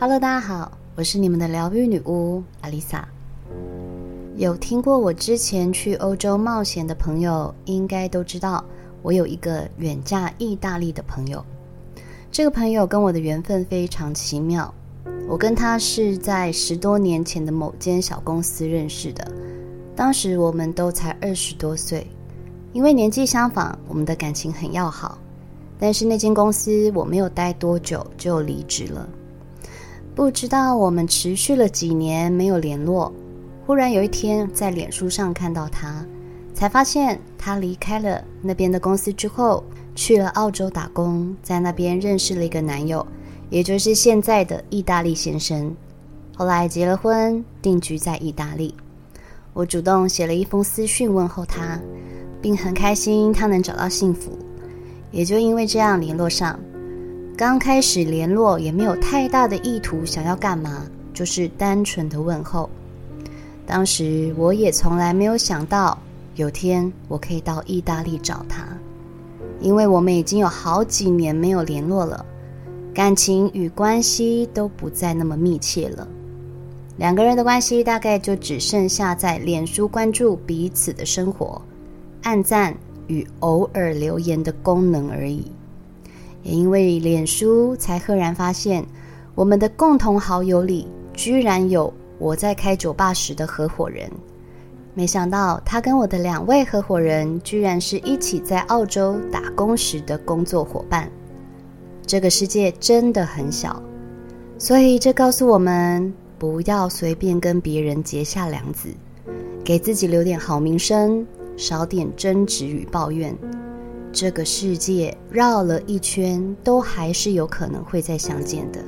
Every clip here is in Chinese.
Hello，大家好，我是你们的疗愈女巫阿丽萨。有听过我之前去欧洲冒险的朋友，应该都知道我有一个远嫁意大利的朋友。这个朋友跟我的缘分非常奇妙，我跟他是在十多年前的某间小公司认识的，当时我们都才二十多岁，因为年纪相仿，我们的感情很要好。但是那间公司我没有待多久就离职了。不知道我们持续了几年没有联络，忽然有一天在脸书上看到他，才发现他离开了那边的公司之后，去了澳洲打工，在那边认识了一个男友，也就是现在的意大利先生。后来结了婚，定居在意大利。我主动写了一封私讯问候他，并很开心他能找到幸福，也就因为这样联络上。刚开始联络也没有太大的意图，想要干嘛，就是单纯的问候。当时我也从来没有想到有天我可以到意大利找他，因为我们已经有好几年没有联络了，感情与关系都不再那么密切了。两个人的关系大概就只剩下在脸书关注彼此的生活、按赞与偶尔留言的功能而已。也因为脸书，才赫然发现我们的共同好友里居然有我在开酒吧时的合伙人。没想到他跟我的两位合伙人，居然是一起在澳洲打工时的工作伙伴。这个世界真的很小，所以这告诉我们，不要随便跟别人结下梁子，给自己留点好名声，少点争执与抱怨。这个世界绕了一圈，都还是有可能会再相见的。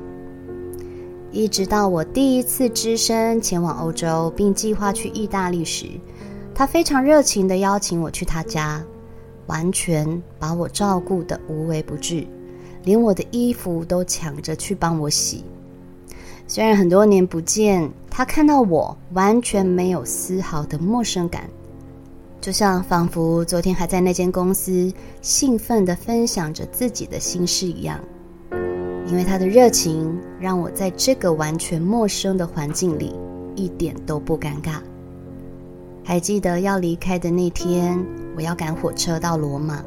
一直到我第一次只身前往欧洲，并计划去意大利时，他非常热情地邀请我去他家，完全把我照顾得无微不至，连我的衣服都抢着去帮我洗。虽然很多年不见，他看到我完全没有丝毫的陌生感。就像仿佛昨天还在那间公司兴奋地分享着自己的心事一样，因为他的热情让我在这个完全陌生的环境里一点都不尴尬。还记得要离开的那天，我要赶火车到罗马，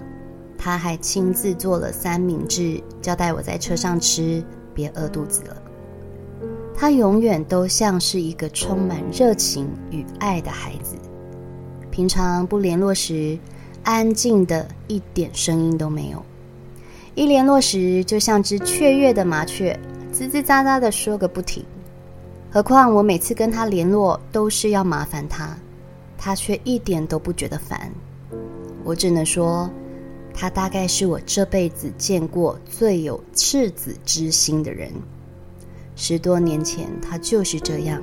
他还亲自做了三明治，交代我在车上吃，别饿肚子了。他永远都像是一个充满热情与爱的孩子。平常不联络时，安静的一点声音都没有；一联络时，就像只雀跃的麻雀，吱吱喳喳的说个不停。何况我每次跟他联络都是要麻烦他，他却一点都不觉得烦。我只能说，他大概是我这辈子见过最有赤子之心的人。十多年前他就是这样，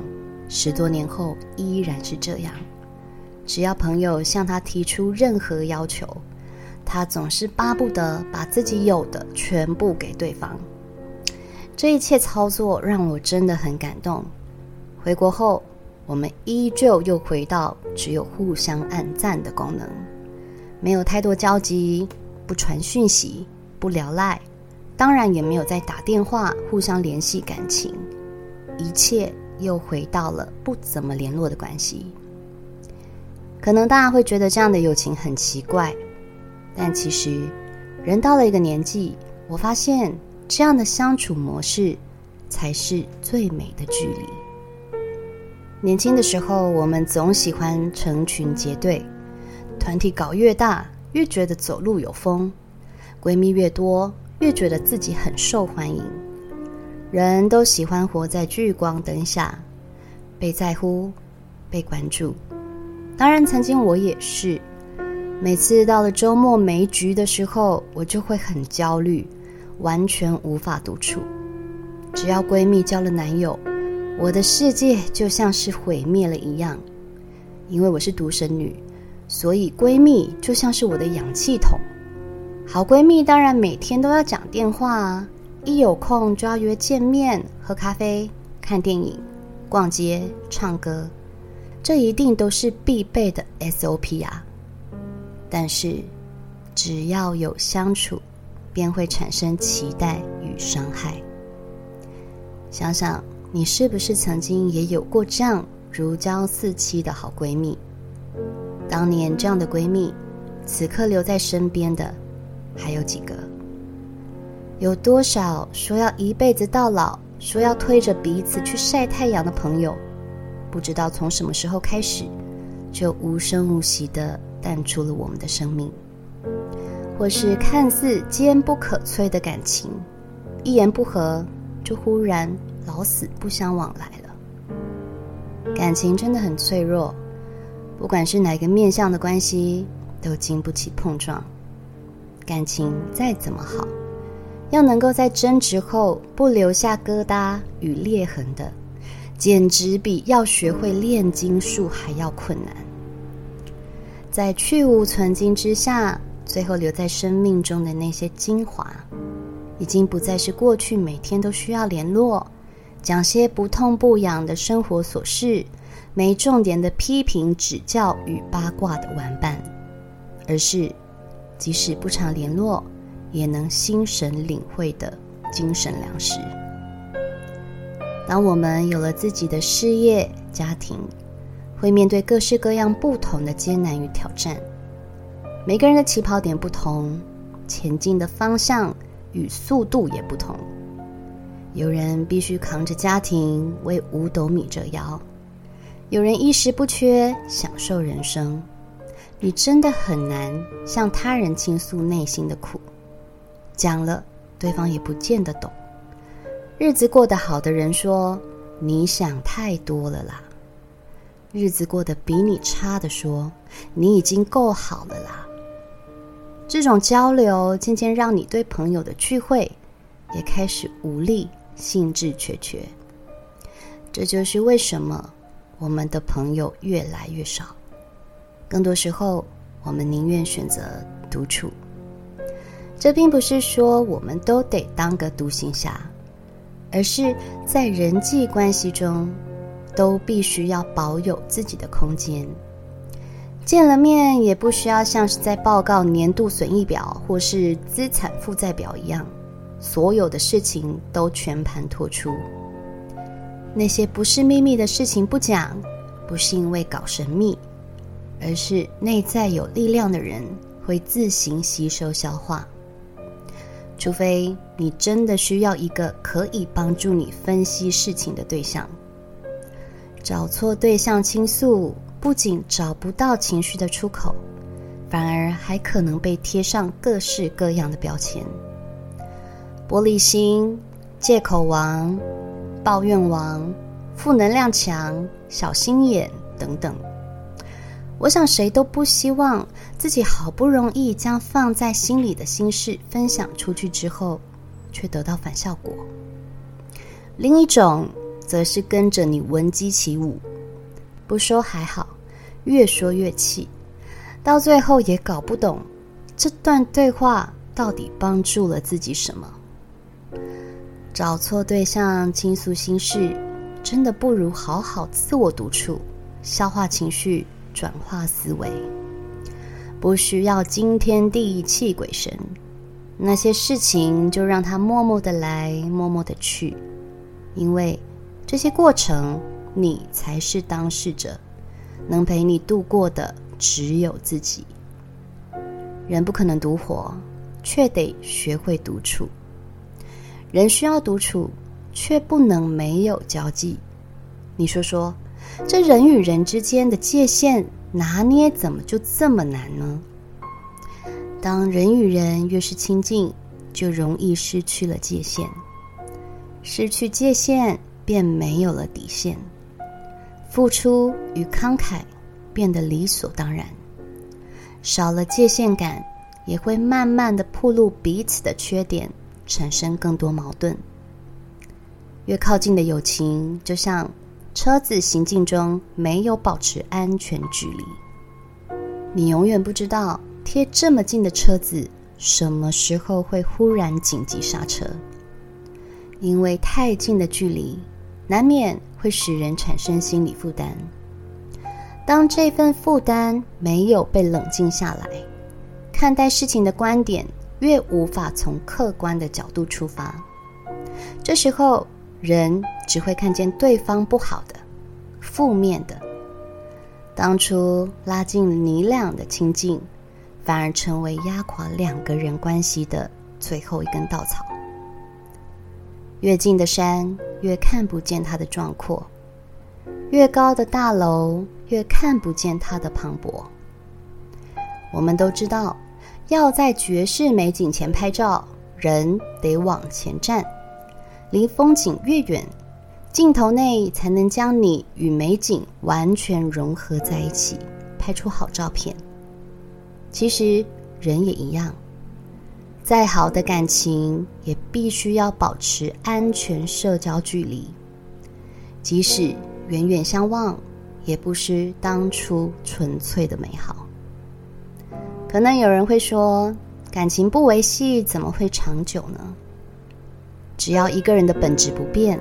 十多年后依然是这样。只要朋友向他提出任何要求，他总是巴不得把自己有的全部给对方。这一切操作让我真的很感动。回国后，我们依旧又回到只有互相按赞的功能，没有太多交集，不传讯息，不聊赖，当然也没有再打电话互相联系感情，一切又回到了不怎么联络的关系。可能大家会觉得这样的友情很奇怪，但其实，人到了一个年纪，我发现这样的相处模式才是最美的距离。年轻的时候，我们总喜欢成群结队，团体搞越大，越觉得走路有风；闺蜜越多，越觉得自己很受欢迎。人都喜欢活在聚光灯下，被在乎，被关注。当然，曾经我也是，每次到了周末没局的时候，我就会很焦虑，完全无法独处。只要闺蜜交了男友，我的世界就像是毁灭了一样。因为我是独生女，所以闺蜜就像是我的氧气筒。好闺蜜当然每天都要讲电话啊，一有空就要约见面、喝咖啡、看电影、逛街、唱歌。这一定都是必备的 SOP 啊！但是，只要有相处，便会产生期待与伤害。想想你是不是曾经也有过这样如胶似漆的好闺蜜？当年这样的闺蜜，此刻留在身边的还有几个？有多少说要一辈子到老，说要推着彼此去晒太阳的朋友，不知道从什么时候开始，就无声无息地淡出了我们的生命。或是看似坚不可摧的感情，一言不合就忽然老死不相往来了。感情真的很脆弱，不管是哪个面向的关系，都经不起碰撞。感情再怎么好，要能够在争执后不留下疙瘩与裂痕的，简直比要学会炼金术还要困难。在去芜存菁之下。最后留在生命中的那些精华，已经不再是过去每天都需要联络，讲些不痛不痒的生活琐事，没重点的批评指教与八卦的玩伴，而是即使不常联络，也能心神领会的精神粮食。当我们有了自己的事业、家庭，会面对各式各样不同的艰难与挑战。每个人的起跑点不同，前进的方向与速度也不同。有人必须扛着家庭为五斗米折腰，有人衣食不缺享受人生。你真的很难向他人倾诉内心的苦，讲了对方也不见得懂。日子过得好的人说：“你想太多了啦。”日子过得比你差的说：“你已经够好了啦。”这种交流渐渐让你对朋友的聚会也开始无力、兴致缺缺。这就是为什么我们的朋友越来越少。更多时候，我们宁愿选择独处。这并不是说我们都得当个独行侠，而是在人际关系中都必须要保有自己的空间。见了面也不需要像是在报告年度损益表或是资产负债表一样，所有的事情都全盘托出。那些不是秘密的事情不讲，不是因为搞神秘，而是内在有力量的人会自行吸收消化。除非你真的需要一个可以帮助你分析事情的对象，找错对象倾诉。不仅找不到情绪的出口，反而还可能被贴上各式各样的标签：玻璃心、借口王、抱怨王、负能量强、小心眼等等。我想，谁都不希望自己好不容易将放在心里的心事分享出去之后，却得到反效果。另一种，则是跟着你闻鸡起舞。不说还好，越说越气，到最后也搞不懂这段对话到底帮助了自己什么。找错对象倾诉心事，真的不如好好自我独处，消化情绪，转化思维。不需要惊天地泣鬼神，那些事情就让它默默的来，默默的去，因为这些过程。你才是当事者，能陪你度过的只有自己。人不可能独活，却得学会独处。人需要独处，却不能没有交际。你说说，这人与人之间的界限拿捏，怎么就这么难呢？当人与人越是亲近，就容易失去了界限，失去界限，便没有了底线。付出与慷慨变得理所当然，少了界限感，也会慢慢的暴露彼此的缺点，产生更多矛盾。越靠近的友情，就像车子行进中没有保持安全距离，你永远不知道贴这么近的车子什么时候会忽然紧急刹车，因为太近的距离，难免会使人产生心理负担。当这份负担没有被冷静下来，看待事情的观点越无法从客观的角度出发，这时候人只会看见对方不好的、负面的。当初拉近你俩的亲近，反而成为压垮两个人关系的最后一根稻草。越近的山，越看不见它的壮阔；越高的大楼，越看不见它的磅礴。我们都知道，要在绝世美景前拍照，人得往前站，离风景越远，镜头内才能将你与美景完全融合在一起，拍出好照片。其实，人也一样。再好的感情，也必须要保持安全社交距离。即使远远相望，也不失当初纯粹的美好。可能有人会说，感情不维系，怎么会长久呢？只要一个人的本质不变，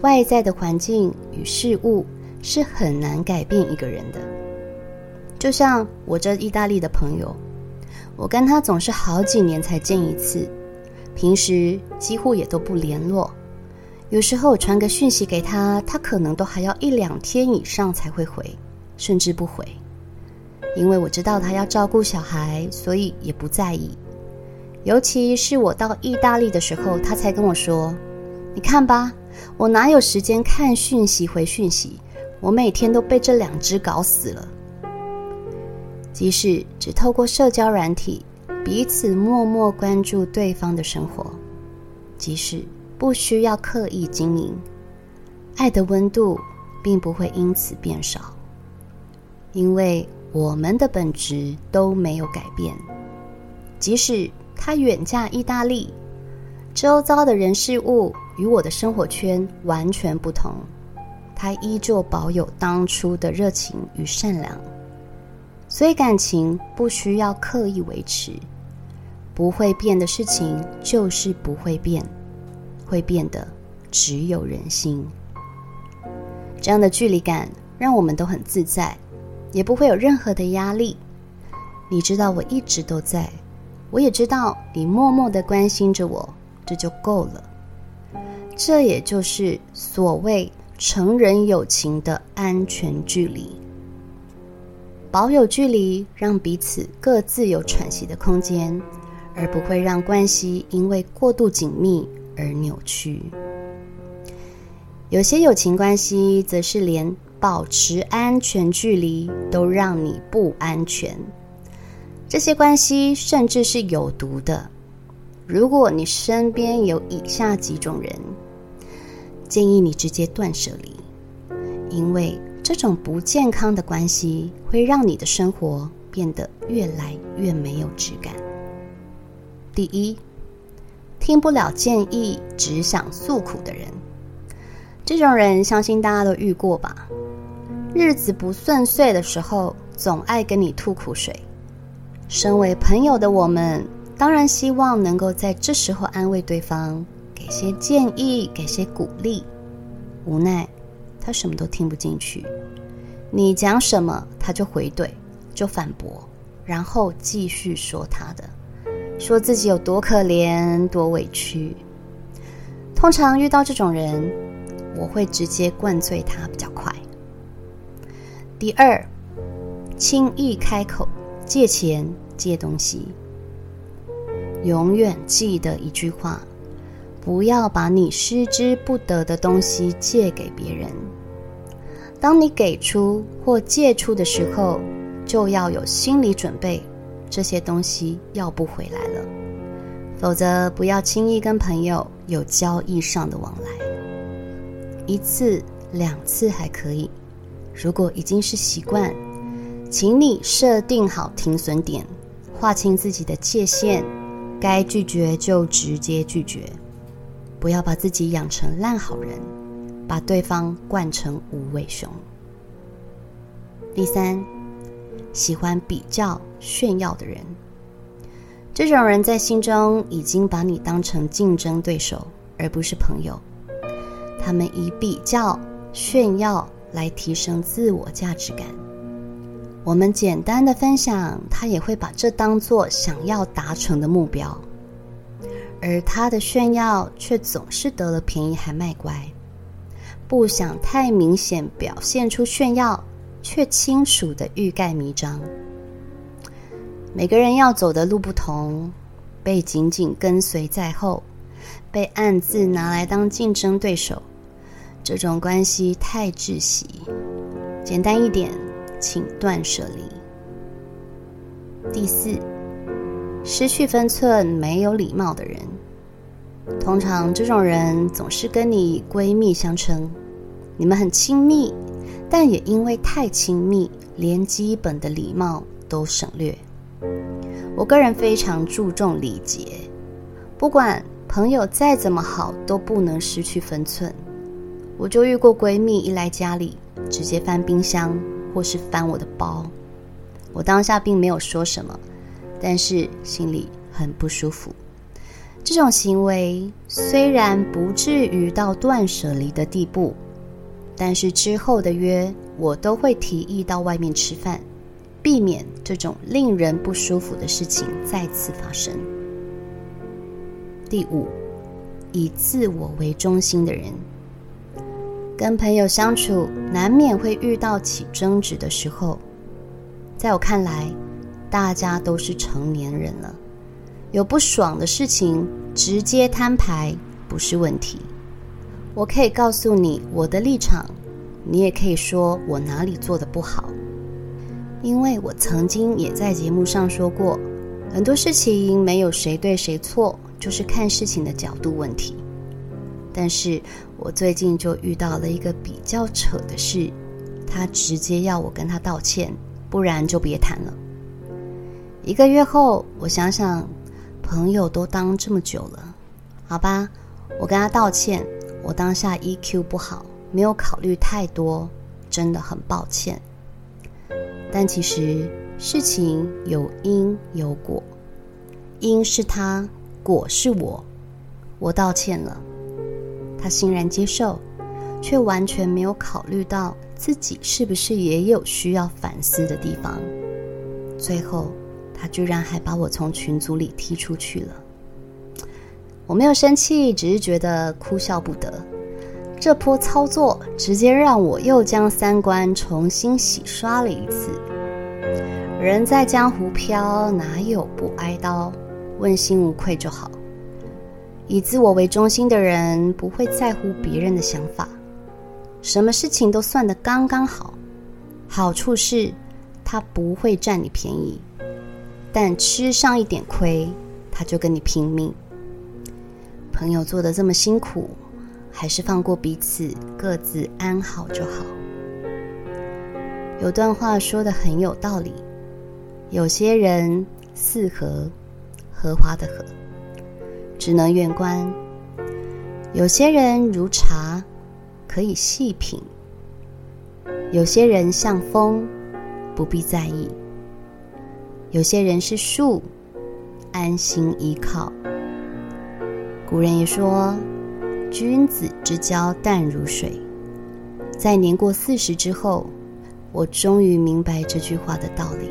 外在的环境与事物是很难改变一个人的。就像我这意大利的朋友。我跟他总是好几年才见一次，平时几乎也都不联络。有时候我传个讯息给他，他可能都还要一两天以上才会回，甚至不回。因为我知道他要照顾小孩，所以也不在意。尤其是我到意大利的时候，他才跟我说：“你看吧，我哪有时间看讯息回讯息？我每天都被这两只搞死了。”即使只透过社交软体，彼此默默关注对方的生活，即使不需要刻意经营，爱的温度并不会因此变少，因为我们的本质都没有改变。即使他远嫁意大利，周遭的人事物与我的生活圈完全不同，他依旧保有当初的热情与善良。所以感情不需要刻意维持，不会变的事情就是不会变，会变的只有人心。这样的距离感让我们都很自在，也不会有任何的压力。你知道我一直都在，我也知道你默默的关心着我，这就够了。这也就是所谓成人友情的安全距离。保有距离，让彼此各自有喘息的空间，而不会让关系因为过度紧密而扭曲。有些友情关系则是连保持安全距离都让你不安全，这些关系甚至是有毒的。如果你身边有以下几种人，建议你直接断舍离，因为。这种不健康的关系会让你的生活变得越来越没有质感。第一，听不了建议，只想诉苦的人，这种人相信大家都遇过吧？日子不顺遂的时候，总爱跟你吐苦水。身为朋友的我们，当然希望能够在这时候安慰对方，给些建议，给些鼓励。无奈。他什么都听不进去，你讲什么他就回怼，就反驳，然后继续说他的，说自己有多可怜、多委屈。通常遇到这种人，我会直接灌醉他比较快。第二，轻易开口借钱、借东西，永远记得一句话。不要把你失之不得的东西借给别人。当你给出或借出的时候，就要有心理准备，这些东西要不回来了。否则，不要轻易跟朋友有交易上的往来。一次、两次还可以，如果已经是习惯，请你设定好停损点，划清自己的界限，该拒绝就直接拒绝。不要把自己养成烂好人，把对方惯成无尾熊。第三，喜欢比较炫耀的人，这种人在心中已经把你当成竞争对手，而不是朋友。他们以比较炫耀来提升自我价值感。我们简单的分享，他也会把这当做想要达成的目标。而他的炫耀却总是得了便宜还卖乖，不想太明显表现出炫耀，却清楚的欲盖弥彰。每个人要走的路不同，被紧紧跟随在后，被暗自拿来当竞争对手，这种关系太窒息。简单一点，请断舍离。第四，失去分寸、没有礼貌的人，通常这种人总是跟你闺蜜相称，你们很亲密，但也因为太亲密，连基本的礼貌都省略。我个人非常注重礼节，不管朋友再怎么好，都不能失去分寸。我就遇过闺蜜一来家里，直接翻冰箱或是翻我的包，我当下并没有说什么，但是心里很不舒服。这种行为虽然不至于到断舍离的地步，但是之后的约我都会提议到外面吃饭。避免这种令人不舒服的事情再次发生。第五，以自我为中心的人，跟朋友相处难免会遇到起争执的时候。在我看来，大家都是成年人了，有不爽的事情直接摊牌不是问题。我可以告诉你我的立场，你也可以说我哪里做得不好。因为我曾经也在节目上说过，很多事情没有谁对谁错，就是看事情的角度问题。但是我最近就遇到了一个比较扯的事，他直接要我跟他道歉，不然就别谈了。一个月后，我想想，朋友都当这么久了，好吧，我跟他道歉。我当下 EQ 不好，没有考虑太多，真的很抱歉。但其实事情有因有果，因是他，果是我。我道歉了，他欣然接受，却完全没有考虑到自己是不是也有需要反思的地方。最后，他居然还把我从群组里踢出去了。我没有生气，只是觉得哭笑不得。这波操作直接让我又将三观重新洗刷了一次。人在江湖飘，哪有不挨刀？问心无愧就好。以自我为中心的人不会在乎别人的想法，什么事情都算得刚刚好。好处是他不会占你便宜，但吃上一点亏，他就跟你拼命。朋友做得这么辛苦。还是放过彼此，各自安好就好。有段话说得很有道理：有些人似荷，荷花的荷，只能远观；有些人如茶，可以细品；有些人像风，不必在意；有些人是树，安心依靠。古人也说。君子之交淡如水，在年过四十之后，我终于明白这句话的道理。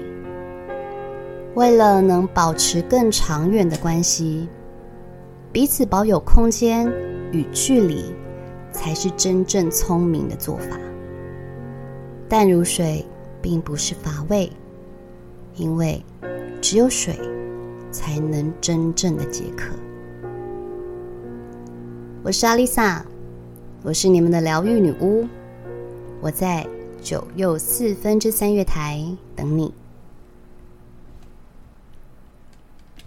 为了能保持更长远的关系，彼此保有空间与距离，才是真正聪明的做法。淡如水并不是乏味，因为只有水才能真正的解渴。我是阿丽萨，我是你们的疗愈女巫，我在九又四分之三月台等你。